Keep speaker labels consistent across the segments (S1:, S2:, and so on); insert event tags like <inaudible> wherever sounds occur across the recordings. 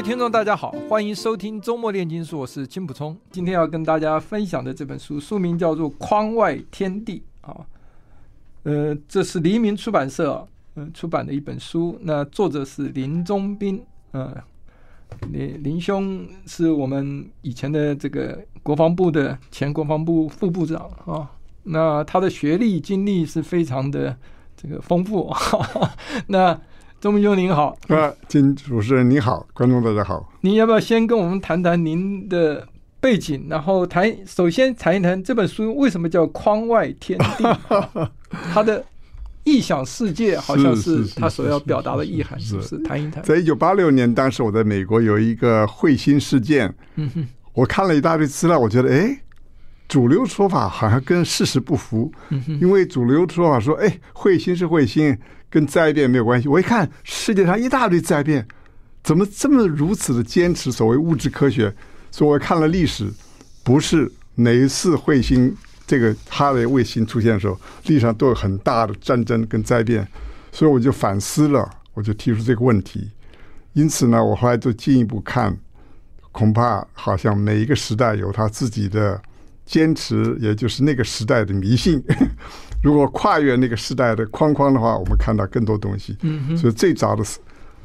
S1: 位听众，大家好，欢迎收听周末炼金术，我是金普聪。今天要跟大家分享的这本书，书名叫做《框外天地》啊，呃，这是黎明出版社嗯、呃、出版的一本书。那作者是林宗斌，嗯、呃，林林兄是我们以前的这个国防部的前国防部副部长啊。那他的学历经历是非常的这个丰富。哈哈 <laughs> 那宗斌兄您好，
S2: 啊，金主持人您好，观众大家好。
S1: 您要不要先跟我们谈谈您的背景，然后谈首先谈一谈这本书为什么叫《框外天地》？<laughs> 他的异想世界好像是他所要表达的意涵，是不是？谈一谈。
S2: 在一九八六年，当时我在美国有一个彗星事件，嗯哼，我看了一大堆资料，我觉得，哎。主流说法好像跟事实不符，因为主流说法说，哎，彗星是彗星，跟灾变没有关系。我一看世界上一大堆灾变，怎么这么如此的坚持所谓物质科学？所以我看了历史，不是哪一次彗星这个哈雷卫星出现的时候，历史上都有很大的战争跟灾变，所以我就反思了，我就提出这个问题。因此呢，我后来就进一步看，恐怕好像每一个时代有他自己的。坚持，也就是那个时代的迷信。<laughs> 如果跨越那个时代的框框的话，我们看到更多东西。所以最早的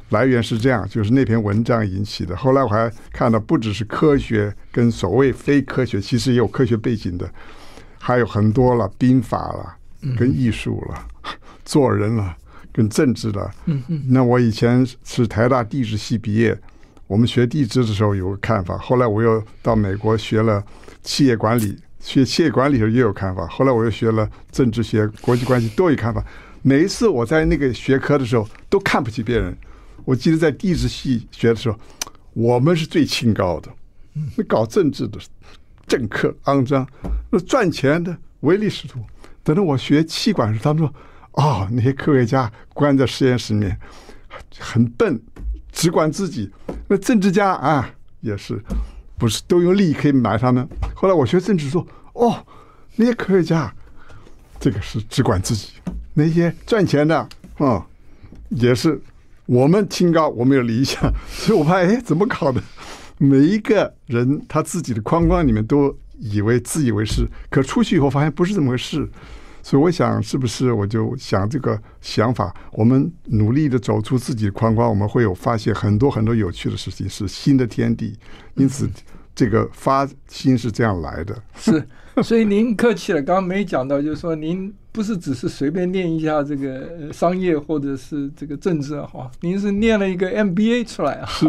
S2: 来源是这样，就是那篇文章引起的。后来我还看到，不只是科学跟所谓非科学，其实也有科学背景的，还有很多了，兵法了，跟艺术了，做人了，跟政治了。那我以前是台大地质系毕业，我们学地质的时候有个看法。后来我又到美国学了。企业管理学企业管理时候也有看法，后来我又学了政治学、国际关系都有看法。每一次我在那个学科的时候，都看不起别人。我记得在地质系学的时候，我们是最清高的，那搞政治的政客肮脏，那赚钱的唯利是图。等到我学气管时，他们说：“哦，那些科学家关在实验室里面，很笨，只管自己。”那政治家啊，也是。不是都用利益可以买他们？后来我学政治说，哦，那些科学家，这个是只管自己；那些赚钱的，啊、也是我们清高，我们有理想。所以我怕，哎，怎么搞的？每一个人他自己的框框里面都以为自以为是，可出去以后发现不是这么回事。所以我想，是不是我就想这个想法？我们努力的走出自己的框框，我们会有发现很多很多有趣的事情，是新的天地。因此，这个发心是这样来的。
S1: 是。所以您客气了，刚刚没讲到，就是说您不是只是随便念一下这个商业或者是这个政治哈，您是念了一个 MBA 出来啊，
S2: 是，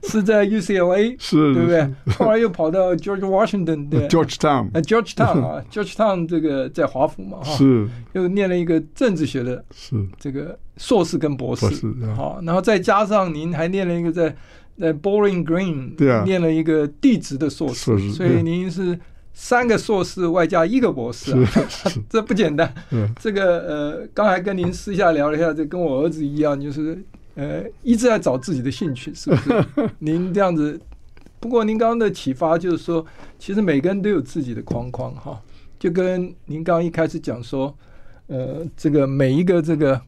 S2: <laughs>
S1: 是在 UCLA
S2: 是，
S1: 对不对？后来又跑到 George Washington 的
S2: Georgetown，
S1: 呃 Georgetown 啊，<laughs> Georgetown 这个在华府嘛哈，
S2: 是，
S1: 又念了一个政治学的，是。这个硕士跟博士，好，然后再加上您还念了一个在。在 Bowling Green 对啊，念了一个地质的硕士，啊、所以您是三个硕士外加一个博士啊，<laughs> 这不简单。这个呃，刚才跟您私下聊了一下，这跟我儿子一样，就是呃一直在找自己的兴趣，是不是？<laughs> 您这样子，不过您刚刚的启发就是说，其实每个人都有自己的框框哈，就跟您刚刚一开始讲说，呃，这个每一个这个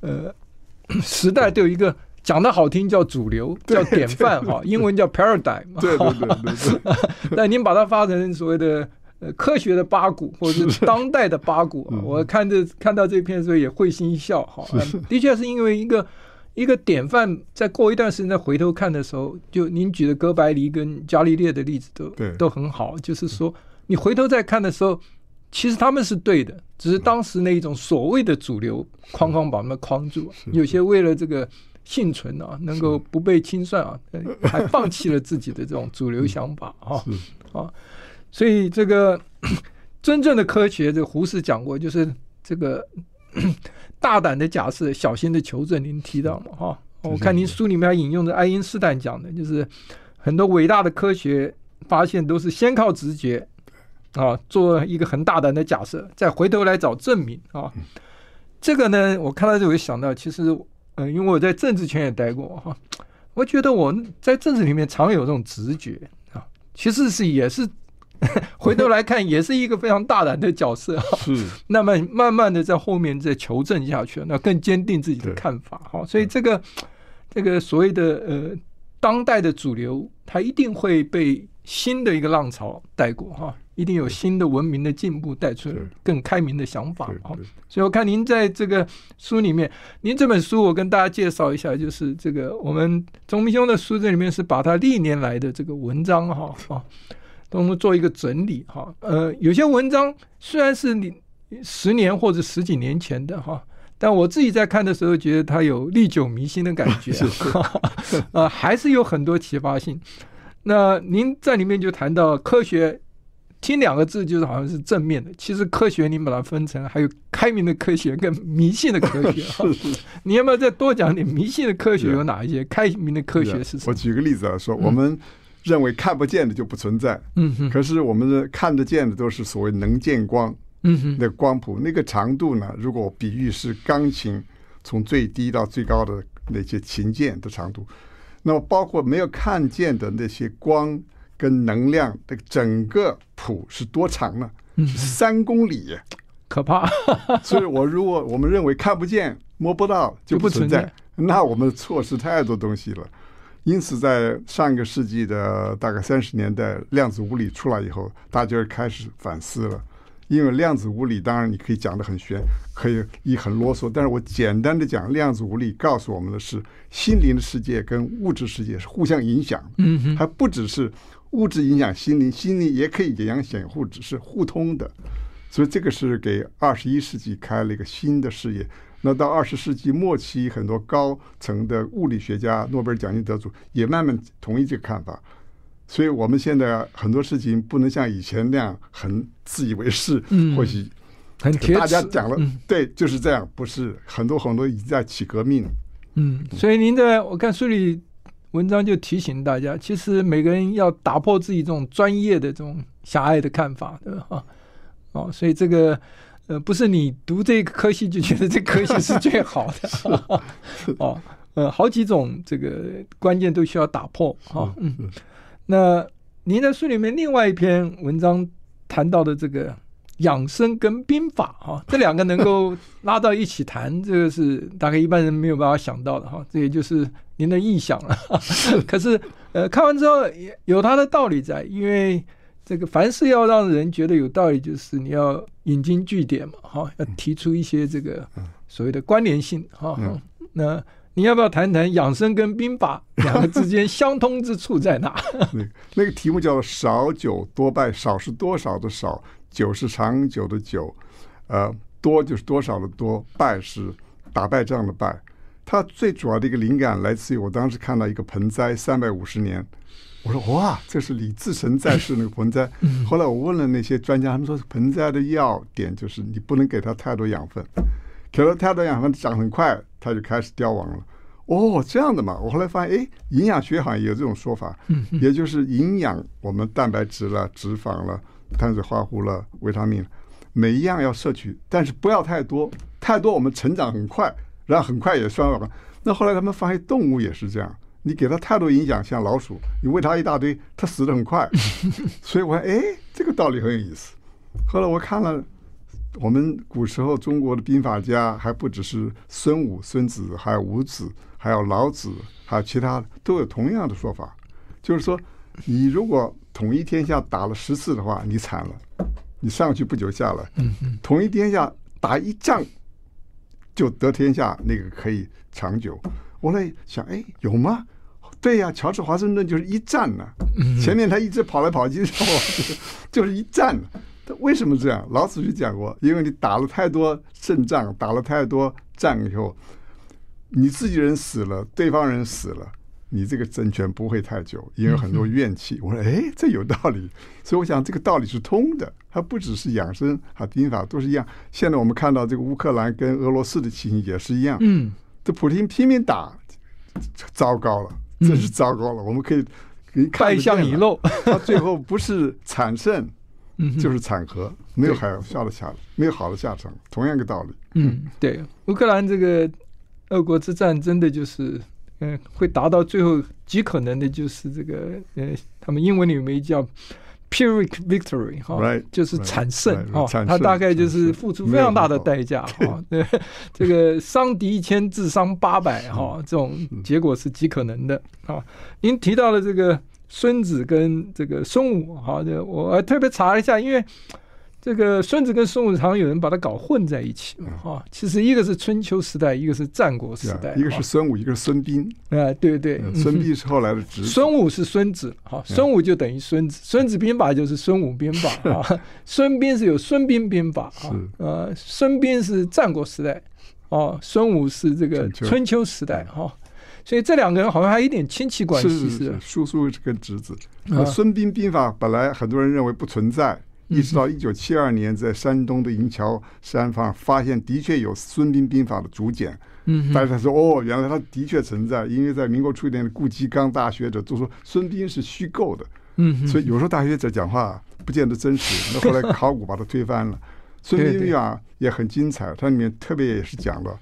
S1: 呃时代都有一个。讲的好听叫主流，叫典范哈，英文叫 paradigm。对对对对。那 <laughs> 您把它发成所谓的呃科学的八股，或者是当代的八股，我看这看到这篇的时候也会心一笑哈。的确是因为一个一个典范，在过一段时间再回头看的时候，就您举的哥白尼跟伽利略的例子都都很好，就是说你回头再看的时候，其实他们是对的，只是当时那一种所谓的主流框框把他们框住，有些为了这个。幸存啊，能够不被清算啊，<laughs> 还放弃了自己的这种主流想法啊。啊，所以这个 <coughs> 真正的科学，这个胡适讲过，就是这个 <coughs> 大胆的假设，小心的求证。您提到嘛哈。我看您书里面还引用的爱因斯坦讲的，就是很多伟大的科学发现都是先靠直觉啊，做一个很大胆的假设，再回头来找证明啊。这个呢，我看到这，我就想到，其实，嗯，因为我在政治圈也待过哈，我觉得我在政治里面常有这种直觉啊，其实是也是。<laughs> 回头来看，也是一个非常大胆的角色哈。是，那么慢慢的在后面再求证下去，那更坚定自己的看法。哈，所以这个这个所谓的呃当代的主流，它一定会被新的一个浪潮带过哈，一定有新的文明的进步带出来更开明的想法。哈，所以我看您在这个书里面，您这本书我跟大家介绍一下，就是这个我们宗明兄的书这里面是把他历年来的这个文章哈啊。我们做一个整理哈，呃，有些文章虽然是你十年或者十几年前的哈，但我自己在看的时候觉得它有历久弥新的感觉，<laughs> <laughs> 呃，还是有很多启发性。那您在里面就谈到科学，听两个字就是好像是正面的，其实科学您把它分成还有开明的科学跟迷信的科学 <laughs> 哈。你要不要再多讲点迷信的科学有哪一些？开明的科学是什么？
S2: 我举个例子来说，我们。认为看不见的就不存在，嗯哼，可是我们的看得见的都是所谓能见光，嗯哼，那光谱那个长度呢？如果比喻是钢琴从最低到最高的那些琴键的长度，那么包括没有看见的那些光跟能量的整个谱是多长呢？嗯，三公里，
S1: 可怕。<laughs>
S2: 所以我如果我们认为看不见摸不到就不存在，那我们错失太多东西了。因此，在上一个世纪的大概三十年代，量子物理出来以后，大家就开始反思了。因为量子物理当然你可以讲得很玄，可以一很啰嗦，但是我简单的讲，量子物理告诉我们的是，心灵的世界跟物质世界是互相影响。嗯哼，还不只是物质影响心灵，心灵也可以影响物质，是互通的。所以这个是给二十一世纪开了一个新的视野。那到二十世纪末期，很多高层的物理学家、诺贝尔奖金得主也慢慢同意这个看法。所以，我们现在很多事情不能像以前那样很自以为是，嗯、或许很大家讲了，嗯、对，就是这样，不是很多很多已经在起革命。
S1: 嗯，所以您的我看书里文章就提醒大家，其实每个人要打破自己这种专业的这种狭隘的看法，对吧？哦，所以这个。呃，不是你读这个科系就觉得这科系是最好的，<laughs> <laughs> 哦，呃，好几种这个关键都需要打破啊。嗯，那您在书里面另外一篇文章谈到的这个养生跟兵法哈，这两个能够拉到一起谈，这个是大概一般人没有办法想到的哈。这也就是您的臆想了。<laughs> 可是呃，看完之后有它的道理在，因为。这个凡事要让人觉得有道理，就是你要引经据典嘛，哈，要提出一些这个所谓的关联性，哈。那你要不要谈谈养生跟兵法 <laughs> 两个之间相通之处在哪？<laughs>
S2: 那个题目叫“少酒多败”，少是多少的少，酒是长久的久，呃，多就是多少的多，败是打败仗的败。它最主要的一个灵感来自于我当时看到一个盆栽三百五十年。我说哇，这是李自成在世那个盆栽。<laughs> 后来我问了那些专家，他们说盆栽的要点就是你不能给它太多养分，给了太多养分长很快，它就开始凋亡了。哦，这样的嘛。我后来发现，哎，营养学好像也有这种说法，也就是营养我们蛋白质了、脂肪了、碳水化合物了、维他命，每一样要摄取，但是不要太多，太多我们成长很快，然后很快也衰亡。那后来他们发现动物也是这样。你给它太多营养，像老鼠，你喂它一大堆，它死的很快。<laughs> 所以我说，哎，这个道理很有意思。后来我看了，我们古时候中国的兵法家还不只是孙武、孙子，还有伍子，还有老子，还有其他的，都有同样的说法，就是说，你如果统一天下打了十次的话，你惨了，你上去不久下来。统一天下打一仗就得天下，那个可以长久。我来想，哎，有吗？对呀，乔治华盛顿就是一战呐、啊，前面他一直跑来跑去，<laughs> 就是一战。他为什么这样？老子就讲过，因为你打了太多胜仗，打了太多仗以后，你自己人死了，对方人死了，你这个政权不会太久，因为很多怨气。我说，哎，这有道理。所以我想这个道理是通的，它不只是养生和兵法都是一样。现在我们看到这个乌克兰跟俄罗斯的情形也是一样。嗯，这普京拼命打。糟糕了，真是糟糕了。嗯、我们可以可以
S1: 败相已露，
S2: 他最后不是惨胜，就是惨和，没有好下的下，没有好的下场，同样一个道理。
S1: 嗯，对，乌克兰这个俄国之战真的就是，嗯，会达到最后极可能的就是这个，呃，他们英文里面叫。Pyrrhic victory 哈、哦，就是惨胜哈，他大概就是付出非常大的代价 <laughs> 哈。对，<laughs> 这个伤敌一千，自伤八百哈，这种结果是极可能的啊。您提到了这个孙子跟这个孙武好的我特别查了一下，因为。这个孙子跟孙武常有人把它搞混在一起嘛，哈，其实一个是春秋时代，一个是战国时代，
S2: 一个是孙武，一个是孙膑，
S1: 啊，对对，
S2: 孙膑是后来的侄子，
S1: 孙武是孙子，哈，孙武就等于孙子，孙子兵法就是孙武兵法啊，孙膑是有孙膑兵法啊，呃，孙膑是战国时代，哦，孙武是这个春秋。时代哈，所以这两个人好像还有一点亲戚关系，是
S2: 叔叔跟侄子。孙膑兵法本来很多人认为不存在。一直到一九七二年，在山东的银桥山上发现，的确有孙膑兵法的竹简。嗯，大家说哦，原来它的确存在，因为在民国初年的顾颉刚大学者都说孙膑是虚构的。嗯，所以有时候大学者讲话不见得真实。<laughs> 那后来考古把它推翻了。孙膑兵法也很精彩，它里面特别也是讲了。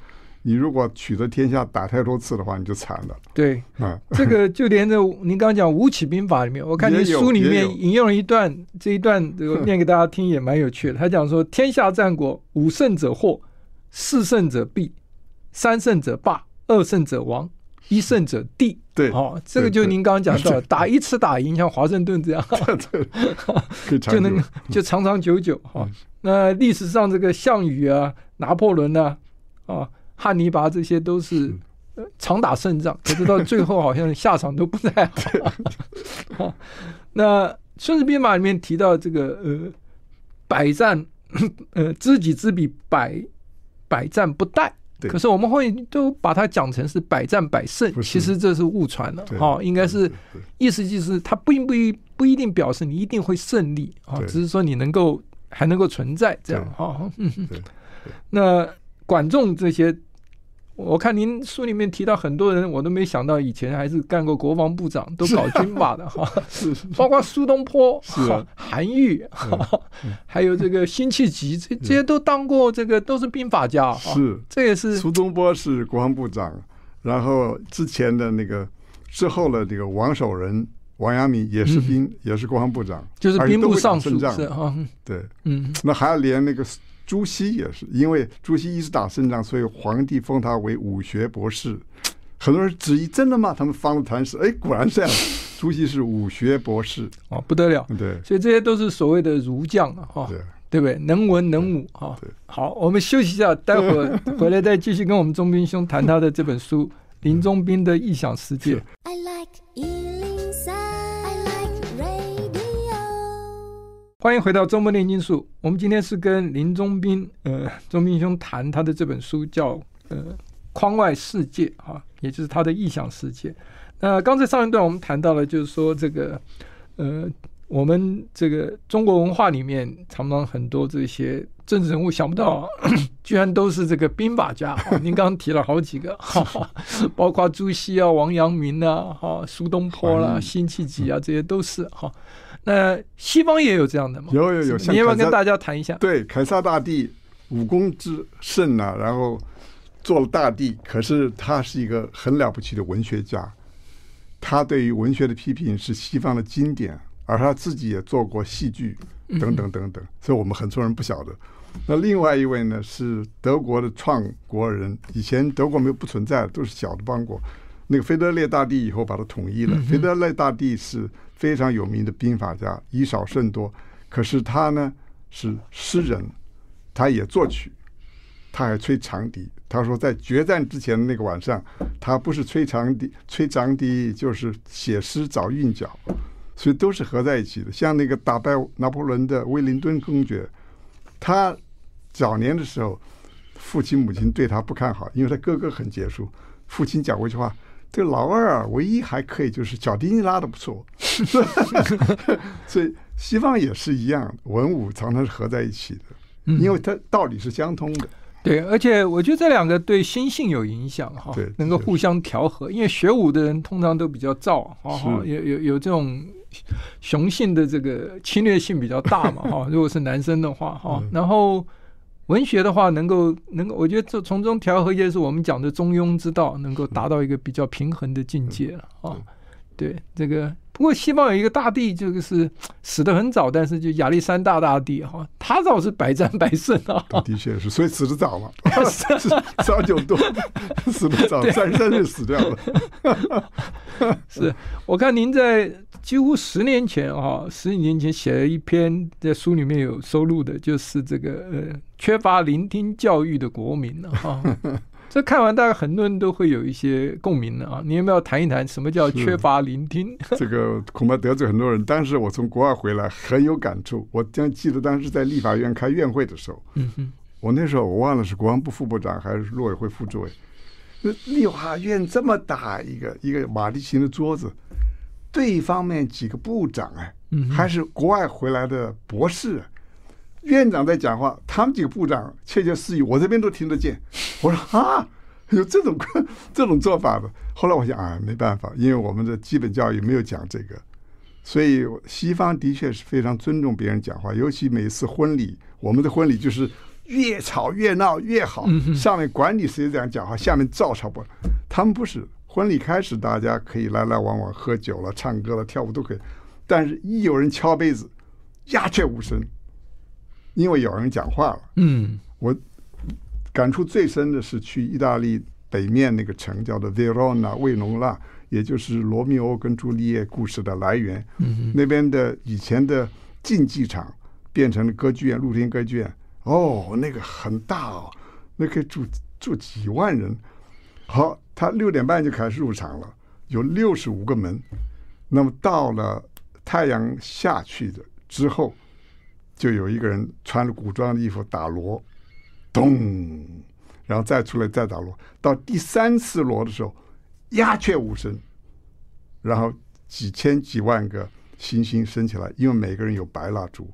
S2: 你如果取得天下打太多次的话，你就惨了。
S1: 对，啊，这个就连着您刚刚讲吴起兵法里面，我看您书里面引用了一段，这一段这个 <laughs> 念给大家听也蛮有趣的。他讲说：天下战国，五胜者祸，四胜者必，三胜者霸，二胜者亡，一胜者帝。<laughs>
S2: 对，
S1: 哦，这个就您刚刚讲到，打一次打赢，像华盛顿这样，<laughs> 就能就长长久久。哈，那历史上这个项羽啊，拿破仑啊，啊。汉尼拔这些都是常打胜仗，可是到最后好像下场都不太好。<laughs> 那《孙子兵法》里面提到这个呃，百战 <coughs> 呃知己知彼，百百战不殆。可是我们会都把它讲成是百战百胜，其实这是误传了。哈，应该是意思就是它并不一不一定表示你一定会胜利啊，只是说你能够还能够存在这样哈。那管仲这些。我看您书里面提到很多人，我都没想到以前还是干过国防部长，都搞军法的 <laughs> 哈，是，包括苏东坡、韩愈，还有这个辛弃疾，这这些都当过这个都是兵法家，
S2: 是，
S1: 这也是
S2: 苏东坡是国防部长，然后之前的那个之后的这个王守仁、王阳明也是兵，也是国防部长，
S1: 就是兵部尚书是哈，
S2: 对，嗯，那还要连那个。朱熹也是，因为朱熹一直打胜仗，所以皇帝封他为武学博士。很多人质疑：真的吗？他们翻了谈史，哎，果然这样。<laughs> 朱熹是武学博士，
S1: 哦，不得了。
S2: 对，
S1: 所以这些都是所谓的儒将啊，哈，对，对不对？能文能武，哈。好，我们休息一下，待会儿回来再继续跟我们钟斌兄谈他的这本书《林中斌的异想世界》。欢迎回到《周末炼金术》。我们今天是跟林中斌，呃，宗斌兄谈他的这本书叫，呃《框外世界》啊，也就是他的异想世界。那刚才上一段我们谈到了，就是说这个，呃，我们这个中国文化里面常常很多这些政治人物，想不到 <clears throat> 居然都是这个兵法家。您刚刚提了好几个，哈 <laughs> 哈，包括朱熹啊、王阳明啊、哈苏东坡啦、啊、辛弃疾啊，这些都是哈。那西方也有这样的吗？
S2: 有有有，
S1: 你要不要跟大家谈一下？
S2: 对，凯撒大帝武功之盛啊，然后做了大帝，可是他是一个很了不起的文学家。他对于文学的批评是西方的经典，而他自己也做过戏剧等等等等，所以我们很多人不晓得。那另外一位呢，是德国的创国人，以前德国没有不存在，都是小的邦国。那个腓特烈大帝以后把它统一了。腓特烈大帝是。非常有名的兵法家，以少胜多。可是他呢是诗人，他也作曲，他还吹长笛。他说在决战之前的那个晚上，他不是吹长笛，吹长笛就是写诗找韵脚，所以都是合在一起的。像那个打败拿破仑的威灵顿公爵，他早年的时候，父亲母亲对他不看好，因为他哥哥很杰出。父亲讲过一句话。这老二啊，唯一还可以就是小提琴拉的不错，<laughs> 所以西方也是一样，文武常常是合在一起的，因为它道理是相通的。
S1: 对，而且我觉得这两个对心性有影响哈，能够互相调和。因为学武的人通常都比较躁，哈，有有有这种雄性的这个侵略性比较大嘛，哈。<laughs> 如果是男生的话，哈，然后文学的话，能够能够，我觉得这从中调和，也是我们讲的中庸之道，能够达到一个比较平衡的境界了啊。对这个。不过西方有一个大帝，就是死的很早，但是就亚历山大大帝哈，他倒是百战百胜啊。
S2: 的确是，所以死的早嘛，<laughs> 早九多，死的早，三十三岁死掉了。<laughs>
S1: 是我看您在几乎十年前啊，十几年前写了一篇，在书里面有收录的，就是这个呃，缺乏聆听教育的国民了哈。<laughs> 这看完，大概很多人都会有一些共鸣的啊！你有没有谈一谈什么叫缺乏聆听？<laughs>
S2: 这个恐怕得罪很多人。当时我从国外回来，很有感触。我将记得当时在立法院开院会的时候，嗯哼，我那时候我忘了是国防部副部长还是陆委会副主委。立法院这么大一个一个马蹄形的桌子，对方面几个部长哎，还是国外回来的博士。院长在讲话，他们几个部长窃窃私语，我这边都听得见。<laughs> 我说啊，有这种 <laughs> 这种做法的。后来我想啊，没办法，因为我们的基本教育没有讲这个，所以西方的确是非常尊重别人讲话，尤其每次婚礼，我们的婚礼就是越吵越闹越好，上面管你谁这样讲话，下面照抄不。他们不是，婚礼开始大家可以来来往往，喝酒了、唱歌了、跳舞都可以，但是一有人敲杯子，鸦雀无声。因为有人讲话了，嗯，我感触最深的是去意大利北面那个城叫做 Verona 维隆纳，也就是罗密欧跟朱丽叶故事的来源。嗯，那边的以前的竞技场变成了歌剧院，露天歌剧院。哦，那个很大哦，那可以住住几万人。好，他六点半就开始入场了，有六十五个门。那么到了太阳下去的之后。就有一个人穿着古装的衣服打锣，咚，然后再出来再打锣。到第三次锣的时候，鸦雀无声。然后几千几万个星星升起来，因为每个人有白蜡烛，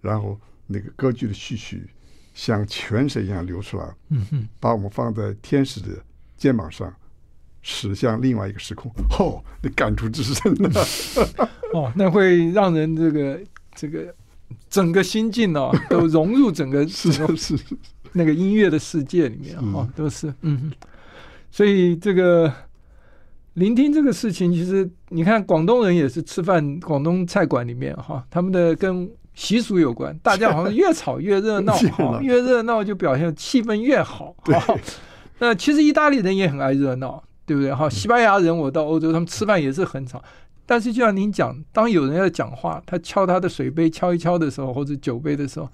S2: 然后那个歌剧的序曲像泉水一样流出来，嗯哼，把我们放在天使的肩膀上，驶向另外一个时空。哦，那感触之深啊！<laughs>
S1: 哦，那会让人这个这个。整个心境哦，<laughs> 都融入整个是是那个音乐的世界里面哈，都是嗯，所以这个聆听这个事情，其实你看广东人也是吃饭，广东菜馆里面哈，他们的跟习俗有关，大家好像越吵越热闹 <laughs> 哈，越热闹就表现气氛越好哈。那其实意大利人也很爱热闹，对不对哈？西班牙人我到欧洲，他们吃饭也是很吵。但是，就像您讲，当有人要讲话，他敲他的水杯敲一敲的时候，或者酒杯的时候，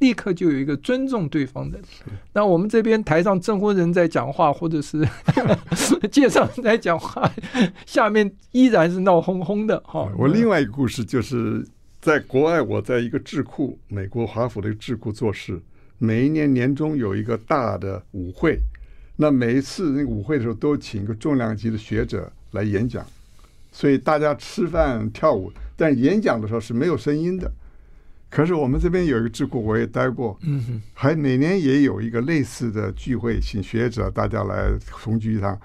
S1: 立刻就有一个尊重对方的。那我们这边台上证婚人在讲话，或者是 <laughs> 介绍人在讲话，下面依然是闹哄哄的。哈，
S2: 我另外一个故事就是在国外，我在一个智库，美国华府的一个智库做事，每一年年终有一个大的舞会，那每一次那个舞会的时候，都请一个重量级的学者来演讲。所以大家吃饭跳舞，但演讲的时候是没有声音的。可是我们这边有一个智库，我也待过，还每年也有一个类似的聚会，请学者大家来重聚一堂。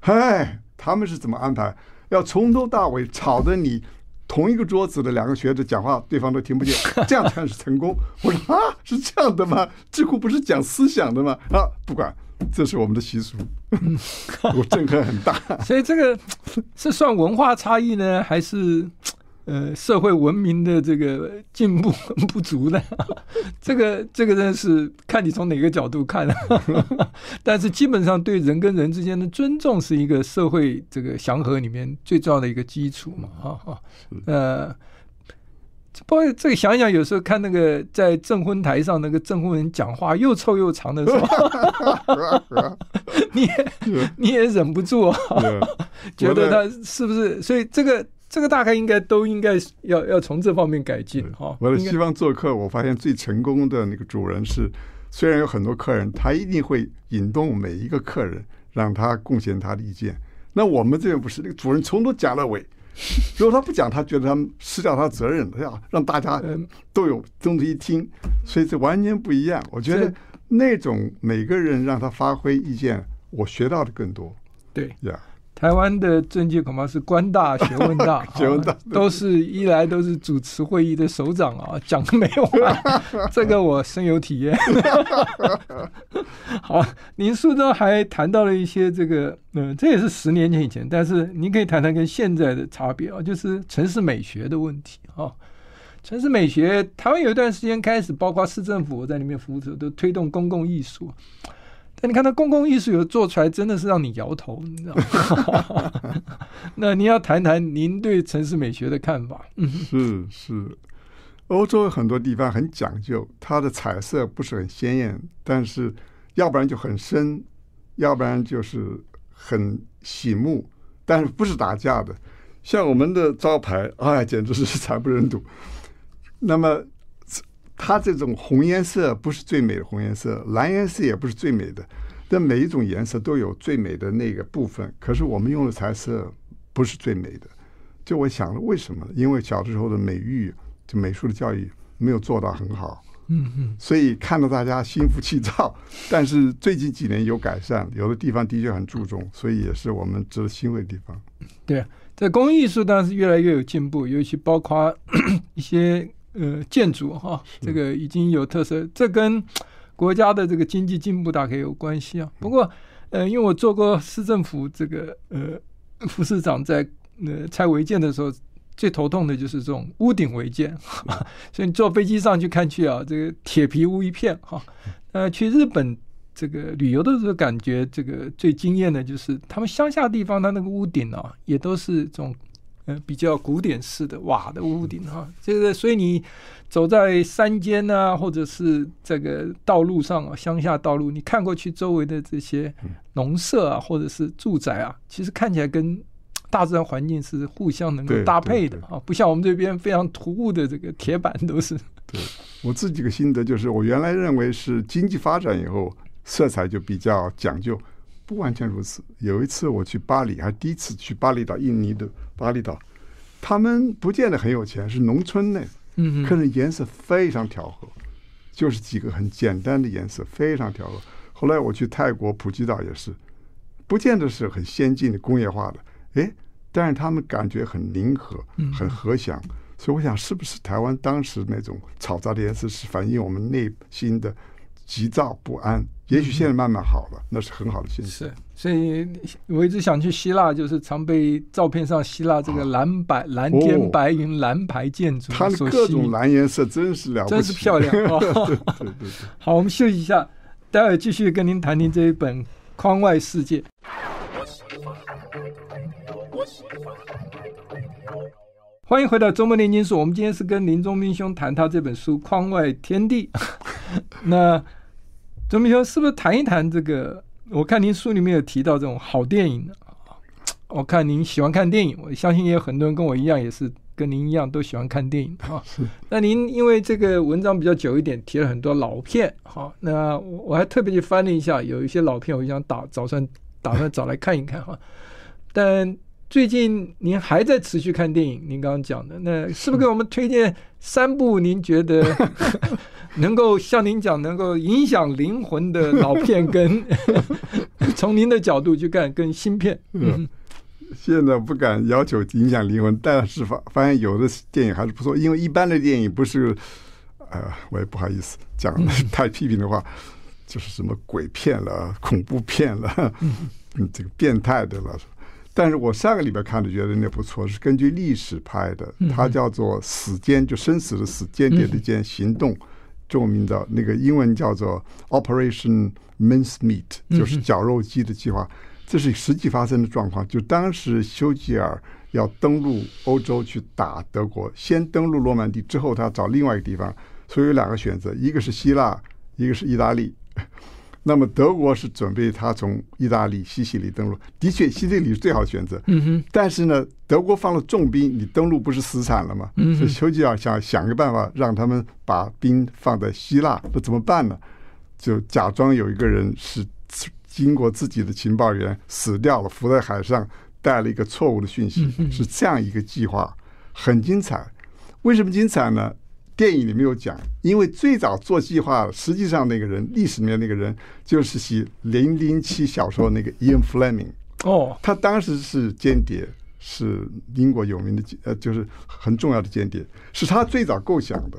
S2: 嗨，他们是怎么安排？要从头到尾吵得你同一个桌子的两个学者讲话，对方都听不见，<laughs> 这样才是成功。我说啊，是这样的吗？智库不是讲思想的吗？啊，不管。这是我们的习俗，<laughs> 我震撼很大。<laughs>
S1: 所以这个是算文化差异呢，还是呃社会文明的这个进步 <laughs> 不足呢？这个这个真的是看你从哪个角度看。但是基本上对人跟人之间的尊重是一个社会这个祥和里面最重要的一个基础嘛，哈哈，呃。不过这个想一想，有时候看那个在证婚台上那个证婚人讲话又臭又长的时候，<laughs> 你也你也忍不住啊，觉得他是不是？所以这个这个大概应该都应该要要从这方面改进哈。
S2: 我在西方做客，我发现最成功的那个主人是，虽然有很多客人，他一定会引动每一个客人，让他贡献他的意见。那我们这边不是，那个主人从头讲到尾。<laughs> 如果他不讲，他觉得他失掉他责任，他要让大家都有东西一听，所以这完全不一样。我觉得那种每个人让他发挥意见，我学到的更多。
S1: 对呀。台湾的政界恐怕是官大学问大，<laughs> 学问大都是一来都是主持会议的首长啊，讲个没完，<laughs> 这个我深有体验。<laughs> 好，您书中还谈到了一些这个，嗯，这也是十年前以前，但是您可以谈谈跟现在的差别啊，就是城市美学的问题啊。城市美学，台湾有一段时间开始，包括市政府我在里面服务的时候，都推动公共艺术。但你看，他公共艺术有做出来，真的是让你摇头，你知道吗？<laughs> <laughs> 那你要谈谈您对城市美学的看法？
S2: 是是，欧洲有很多地方很讲究，它的彩色不是很鲜艳，但是要不然就很深，要不然就是很醒目，但是不是打架的。像我们的招牌，哎，简直是惨不忍睹。那么。它这种红颜色不是最美的红颜色，蓝颜色也不是最美的，但每一种颜色都有最美的那个部分。可是我们用的彩色不是最美的，就我想了，为什么？因为小的时候的美育，就美术的教育没有做到很好。嗯嗯。所以看到大家心浮气躁，但是最近几年有改善，有的地方的确很注重，所以也是我们值得欣慰的地方。
S1: 对，在工艺术当然是越来越有进步，尤其包括 <coughs> 一些。呃，建筑哈，这个已经有特色，这跟国家的这个经济进步大概有关系啊。不过，呃，因为我做过市政府这个呃副市长，在呃拆违建的时候，最头痛的就是这种屋顶违建，<laughs> 所以你坐飞机上去看去啊，这个铁皮屋一片哈。呃，去日本这个旅游的时候，感觉这个最惊艳的就是他们乡下地方，它那个屋顶啊，也都是这种。嗯，比较古典式的瓦的屋顶哈，这个所以你走在山间啊，或者是这个道路上啊，乡下道路，你看过去周围的这些农舍啊，或者是住宅啊，其实看起来跟大自然环境是互相能够搭配的啊，不像我们这边非常突兀的这个铁板都是。<laughs>
S2: 对，我自己的心得就是，我原来认为是经济发展以后色彩就比较讲究。不完全如此。有一次我去巴黎，还第一次去巴厘岛，印尼的巴厘岛，他们不见得很有钱，是农村呢。嗯，可是颜色非常调和，就是几个很简单的颜色，非常调和。后来我去泰国普吉岛也是，不见得是很先进的工业化的，哎，但是他们感觉很宁和，很和祥。所以我想，是不是台湾当时那种嘈杂的颜色，是反映我们内心的急躁不安？也许现在慢慢好了，那是很好的现象。
S1: 是，所以我一直想去希腊，就是常被照片上希腊这个蓝白、啊、蓝天白云、蓝牌建筑，
S2: 它的各种蓝颜色真是了不起，
S1: 真是漂亮啊！<laughs> 对对对对。好，我们休息一下，待会儿继续跟您谈您这一本《框外世界》。欢迎回到周末炼金术，我们今天是跟林中斌兄谈他这本书《框外天地》。<laughs> 那。宗斌兄，是不是谈一谈这个？我看您书里面有提到这种好电影啊。我看您喜欢看电影，我相信也有很多人跟我一样，也是跟您一样都喜欢看电影啊。那您因为这个文章比较久一点，提了很多老片。好，那我还特别去翻了一下，有一些老片，我就想打打算打算找来看一看哈。但最近您还在持续看电影，您刚刚讲的，那 <laughs> 是不是给我们推荐三部？您觉得？<laughs> 能够像您讲，能够影响灵魂的老片，跟 <laughs> 从您的角度去看，跟新片。嗯，
S2: 现在不敢要求影响灵魂，但是发发现有的电影还是不错。因为一般的电影不是，呃，我也不好意思讲太批评的话，就是什么鬼片了、恐怖片了，嗯，这个变态的了。但是我上个礼拜看的觉得那不错，是根据历史拍的，它叫做“死间”，就生死的死，间谍的间，行动。中文名字那个英文叫做 Operation Mincemeat，就是绞肉机的计划。这是实际发生的状况。就当时丘吉尔要登陆欧洲去打德国，先登陆诺曼底，之后他找另外一个地方，所以有两个选择，一个是希腊，一个是意大利。那么德国是准备他从意大利西西里登陆，的确西西里是最好的选择。嗯哼。但是呢，德国放了重兵，你登陆不是死惨了吗？嗯。所以丘吉尔想想个办法，让他们把兵放在希腊，那怎么办呢？就假装有一个人是经过自己的情报员死掉了，浮在海上，带了一个错误的讯息，是这样一个计划，很精彩。为什么精彩呢？电影里没有讲，因为最早做计划，实际上那个人，历史里面那个人就是写《零零七》小说那个 Ian Fleming。
S1: 哦，
S2: 他当时是间谍，是英国有名的呃，就是很重要的间谍，是他最早构想的。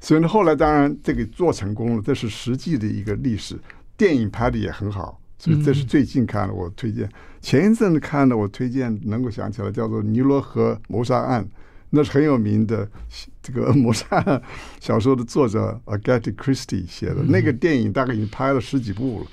S2: 所以呢，后来当然这个做成功了，这是实际的一个历史。电影拍的也很好，所以这是最近看的，我推荐。前一阵子看的，我推荐能够想起来叫做《尼罗河谋杀案》。那是很有名的这个 <laughs> 谋杀小说的作者 Agatha Christie 写的那个电影，大概已经拍了十几部了。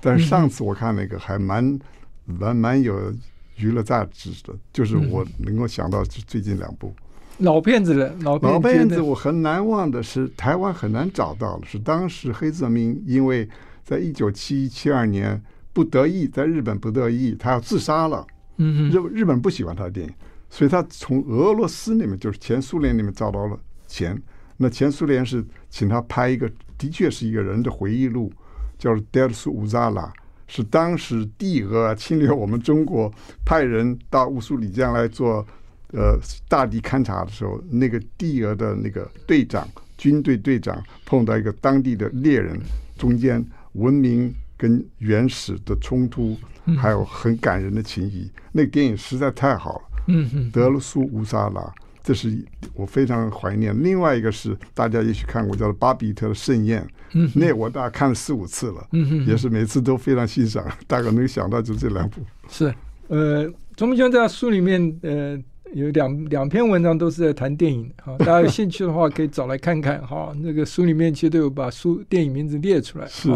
S2: 但是上次我看那个还蛮蛮蛮有娱乐价值的，就是我能够想到最近两部
S1: 老片子了。老
S2: 老片子我很难忘的是台湾很难找到的是当时黑泽明因为在一九七一七二年不得意在日本不得意他要自杀了。
S1: 嗯，
S2: 日日本不喜欢他的电影。所以他从俄罗斯那边，就是前苏联那边找到了钱。那前苏联是请他拍一个，的确是一个人的回忆录，叫做《德苏乌扎拉》，是当时帝俄侵略我们中国，派人到乌苏里江来做呃大地勘察的时候，那个帝俄的那个队长，军队队长碰到一个当地的猎人，中间文明跟原始的冲突，还有很感人的情谊。那个电影实在太好了。
S1: 嗯嗯，
S2: 德苏乌萨拉，这是我非常怀念。另外一个是大家也许看过，叫做《巴比特的盛宴》，
S1: 嗯，
S2: 那我大概看了四五次了，
S1: 嗯
S2: 也是每次都非常欣赏。大概能想到就这两部。
S1: 是，呃，钟明兄在书里面，呃，有两两篇文章都是在谈电影，哈，<laughs> 大家有兴趣的话可以找来看看，哈，那个书里面其实都有把书电影名字列出来，
S2: 是。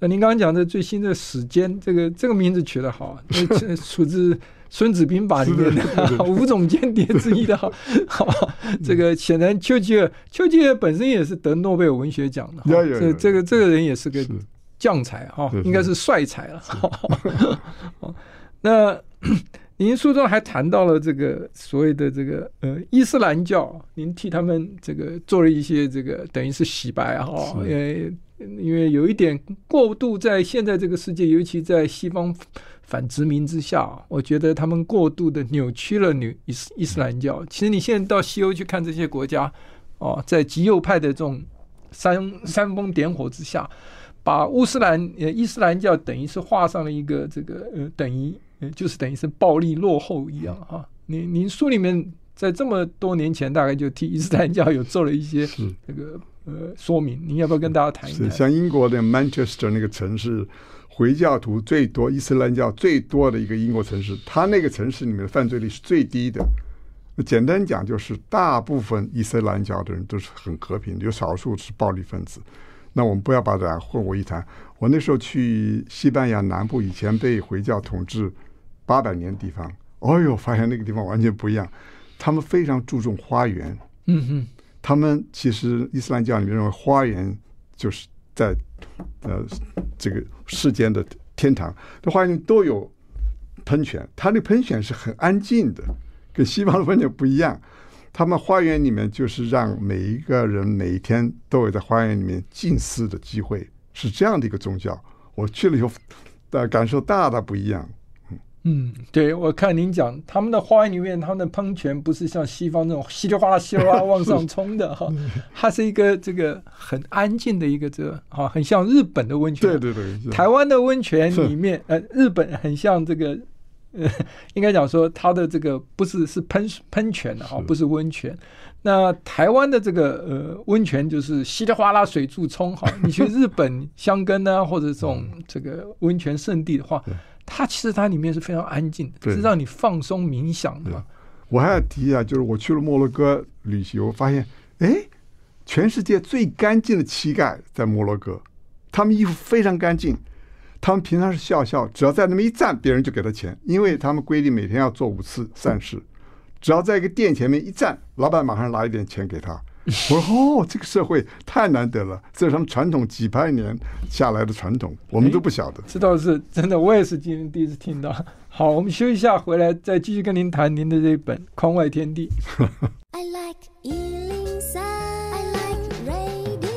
S1: 那您刚刚讲的最新的《时间》，这个这个名字取得好，那出自。《孙子兵法》里面的五种间谍之一的哈，<laughs> 好，这个显然丘吉尔，丘吉尔本身也是得诺贝尔文学奖的，这这个这个人也是个将才哈，应该是帅才了。那 <clears throat> 您书中还谈到了这个所谓的这个呃伊斯兰教，您替他们这个做了一些这个等于是洗白哈，因为因为有一点过度在现在这个世界，尤其在西方。反殖民之下，我觉得他们过度的扭曲了女伊斯伊斯兰教。其实你现在到西欧去看这些国家，哦，在极右派的这种煽煽风点火之下，把乌斯兰呃伊斯兰教等于是画上了一个这个呃等于就是等于是暴力落后一样哈。您您书里面在这么多年前大概就替伊斯兰教有做了一些这个呃说明，您要不要跟大家谈一谈？
S2: 像英国的 Manchester 那个城市。回教徒最多、伊斯兰教最多的一个英国城市，它那个城市里面的犯罪率是最低的。简单讲，就是大部分伊斯兰教的人都是很和平，有少数是暴力分子。那我们不要把这混为一谈。我那时候去西班牙南部，以前被回教统治八百年的地方，哦哟，发现那个地方完全不一样。他们非常注重花园。
S1: 嗯哼，
S2: 他们其实伊斯兰教里面认为花园就是。在呃这个世间的天堂，这花园都有喷泉，它那喷泉是很安静的，跟西方的喷泉不一样。他们花园里面就是让每一个人每一天都有在花园里面静思的机会，是这样的一个宗教。我去了以后，的感受大大不一样。
S1: 嗯，对，我看您讲他们的花园里面，他们的喷泉不是像西方那种稀里哗啦、稀里哗啦往上冲的哈，它是一个这个很安静的一个这个哈，很像日本的温泉。
S2: 对对对，
S1: 台湾的温泉里面，呃，日本很像这个，呃，<laughs> 应该讲说它的这个不是是喷喷泉的哈，不是温泉。那台湾的这个呃温泉就是稀里哗啦水柱冲哈，你去日本箱根呢，或者这种这个温泉圣地的话。它其实它里面是非常安静的，是让你放松冥想的。
S2: 我还要提一下，就是我去了摩洛哥旅行，我发现，哎，全世界最干净的乞丐在摩洛哥，他们衣服非常干净，他们平常是笑笑，只要在那么一站，别人就给他钱，因为他们规定每天要做五次善事，只要在一个店前面一站，老板马上拿一点钱给他。<laughs> 我说哦，这个社会太难得了，这是他们传统几百年下来的传统，我们都不晓得。
S1: 这倒是真的，我也是今天第一次听到。好，我们休息一下，回来再继续跟您谈您的这一本《框外天地》。<laughs> I like 103, I like radio。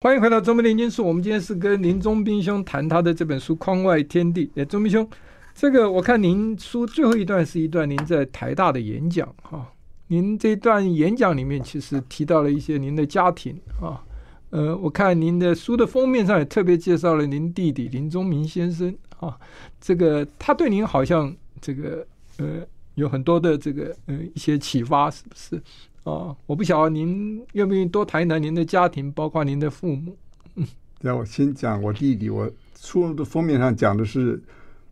S1: 欢迎回到中部林金树，我们今天是跟林中斌兄谈他的这本书《框外天地》。哎，中斌兄，这个我看您书最后一段是一段您在台大的演讲哈。您这段演讲里面其实提到了一些您的家庭啊，呃，我看您的书的封面上也特别介绍了您弟弟林宗明先生啊，这个他对您好像这个呃有很多的这个呃一些启发，是不是啊？我不晓得您愿不愿意多谈一谈您的家庭，包括您的父母。嗯，
S2: 让我先讲我弟弟，我书的封面上讲的是。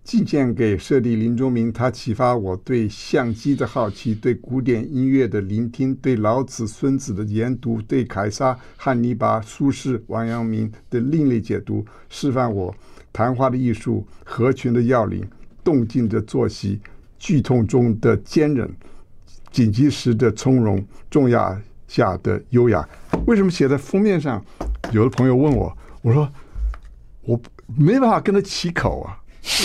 S2: 进献给舍弟林中明，他启发我对相机的好奇，对古典音乐的聆听，对老子、孙子的研读，对凯撒、汉尼拔、苏轼、王阳明的另类解读，示范我谈话的艺术、合群的要领、动静的作息、剧痛中的坚韧、紧急时的从容、重压下的优雅。为什么写在封面上？有的朋友问我，我说我没办法跟他齐口啊。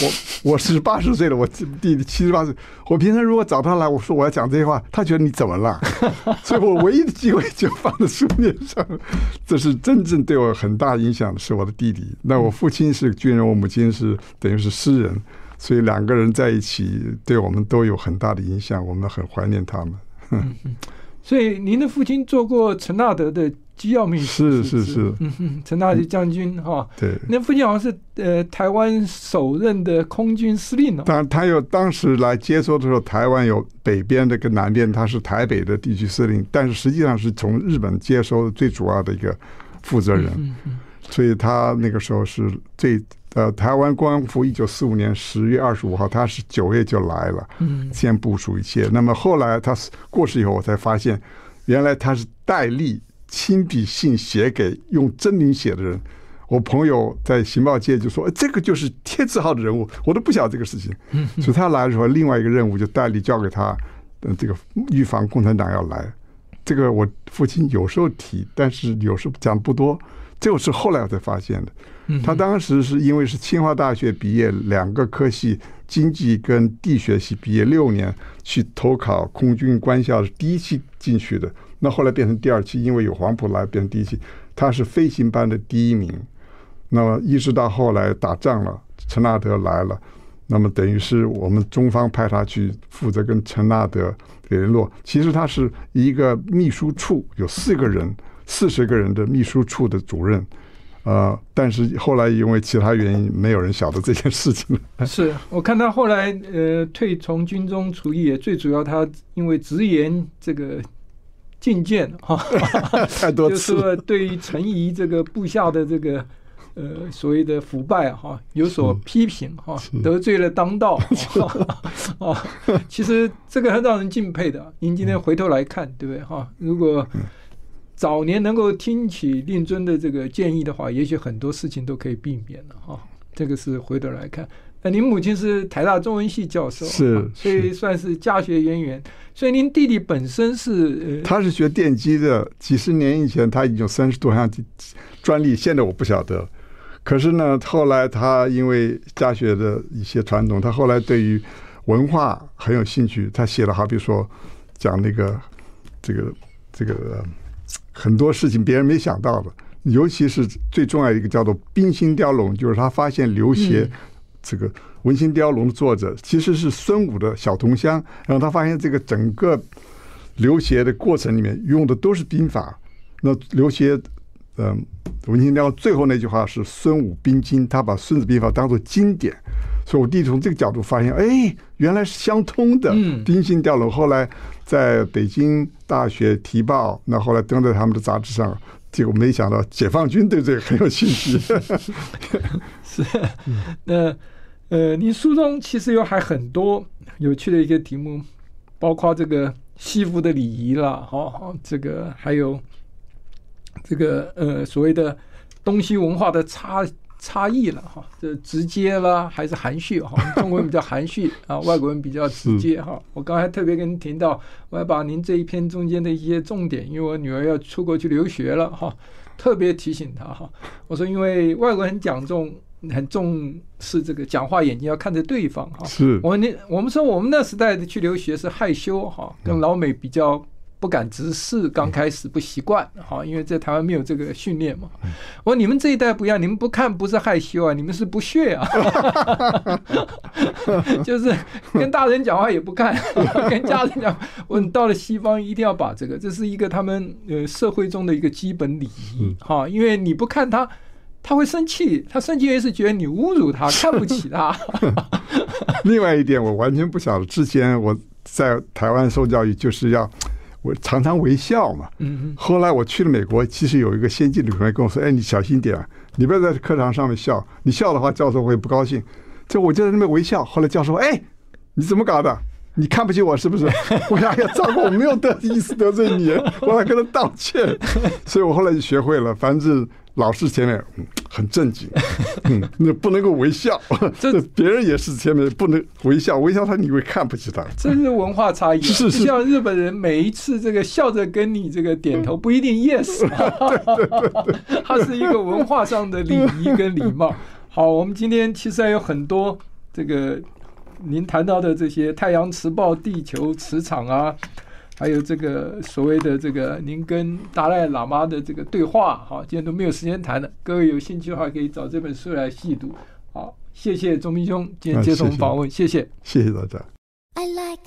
S2: 我我是八十岁了，我弟弟七十八岁。我平常如果找他来，我说我要讲这些话，他觉得你怎么了？<laughs> 所以我唯一的机会就放在书面上。这是真正对我很大影响的是我的弟弟。那我父亲是军人，我母亲是等于是诗人，所以两个人在一起对我们都有很大的影响，我们很怀念他们。嗯
S1: 所以您的父亲做过陈纳德的机要秘书，
S2: 是是是，
S1: 嗯哼，<laughs> 陈纳德将军哈，
S2: 对，
S1: 那父亲好像是呃台湾首任的空军司令呢。
S2: 当然，他有当时来接收的时候，台湾有北边的跟南边，他是台北的地区司令，但是实际上是从日本接收的最主要的一个负责人，所以他那个时候是最。呃，台湾光复一九四五年十月二十五号，他是九月就来了，嗯，先部署一切。那么后来他过世以后，我才发现，原来他是戴笠亲笔信写给用真名写的人。我朋友在情报界就说，这个就是天字号的人物，我都不晓得这个事情。所以他来的时候，另外一个任务就代理交给他，嗯，这个预防共产党要来。这个我父亲有时候提，但是有时候讲不多。这个是后来我才发现的。他当时是因为是清华大学毕业，两个科系，经济跟地学系毕业六年，去投考空军官校是第一期进去的。那后来变成第二期，因为有黄埔来变成第一期。他是飞行班的第一名。那么一直到后来打仗了，陈纳德来了，那么等于是我们中方派他去负责跟陈纳德联络。其实他是一个秘书处，有四个人。四十个人的秘书处的主任，呃，但是后来因为其他原因，没有人晓得这件事情了。<laughs>
S1: 是我看他后来呃退从军中除役，最主要他因为直言这个进谏 <laughs> 哈，
S2: 太多次
S1: 就是对于陈仪这个部下的这个呃所谓的腐败哈有所批评哈，得罪了当道 <laughs> 啊，其实这个很让人敬佩的。您今天回头来看，对不对哈？如果早年能够听取令尊的这个建议的话，也许很多事情都可以避免了哈。这个是回头来看。那您母亲是台大中文系教授，
S2: 是，
S1: 所以算是家学渊源。所以您弟弟本身是，
S2: 他是学电机的，几十年以前他已经有三十多项专利，现在我不晓得。可是呢，后来他因为家学的一些传统，他后来对于文化很有兴趣。他写了好比说讲那个这个这个。很多事情别人没想到的，尤其是最重要的一个叫做“冰心雕龙”，就是他发现刘勰这个《文心雕龙》的作者其实是孙武的小同乡，然后他发现这个整个刘协的过程里面用的都是兵法。那刘协嗯，《文心雕龙》最后那句话是“孙武兵经”，他把《孙子兵法》当做经典。所以我弟从这个角度发现，哎，原来是相通的。兵心雕龙后来在北京大学提报，那后来登在他们的杂志上，结果没想到解放军对这个很有兴趣。<laughs>
S1: 是，那呃，你书中其实有还很多有趣的一些题目，包括这个西服的礼仪了，好，这个还有这个呃所谓的东西文化的差。差异了哈，这直接啦还是含蓄哈？<laughs> 中国人比较含蓄啊，外国人比较直接哈。我刚才特别跟您提到，我要把您这一篇中间的一些重点，因为我女儿要出国去留学了哈，特别提醒她哈。我说，因为外国人很讲重，很重视这个讲话眼睛要看着对方哈。
S2: 是，
S1: 我们那我们说我们那时代的去留学是害羞哈，跟老美比较不敢直视，刚开始不习惯，哈，因为在台湾没有这个训练嘛。我说你们这一代不一样，你们不看不是害羞啊，你们是不屑啊，<laughs> 就是跟大人讲话也不看，<laughs> 跟家人讲，我到了西方一定要把这个，这是一个他们呃社会中的一个基本礼仪，哈，因为你不看他。他会生气，他生气也是觉得你侮辱他，看不起他。<laughs>
S2: 另外一点，我完全不晓得。之前我在台湾受教育，就是要我常常微笑嘛。嗯。后来我去了美国，其实有一个先进的同学跟我说：“哎，你小心点啊，你不要在课堂上面笑，你笑的话，教授会不高兴。”就我就在那边微笑。后来教授说：“哎，你怎么搞的？你看不起我是不是？” <laughs> 我说：“哎呀，糟糕，我没有得意思得罪你，<laughs> 我还跟他道歉。”所以我后来就学会了，凡是。老师前面很正经，<laughs> 嗯，那不能够微笑。这别人也是前面不能微笑，微笑他你会看不起他。
S1: 这是文化差异。是是。像日本人每一次这个笑着跟你这个点头，不一定 yes。对对对。它是一个文化上的礼仪跟礼貌。好，我们今天其实还有很多这个您谈到的这些太阳磁暴、地球磁场啊。还有这个所谓的这个您跟达赖喇嘛的这个对话，好，今天都没有时间谈了。各位有兴趣的话，可以找这本书来细读。好，谢谢钟明兄今天接受我们访问，谢谢，
S2: 谢谢大家。
S3: I like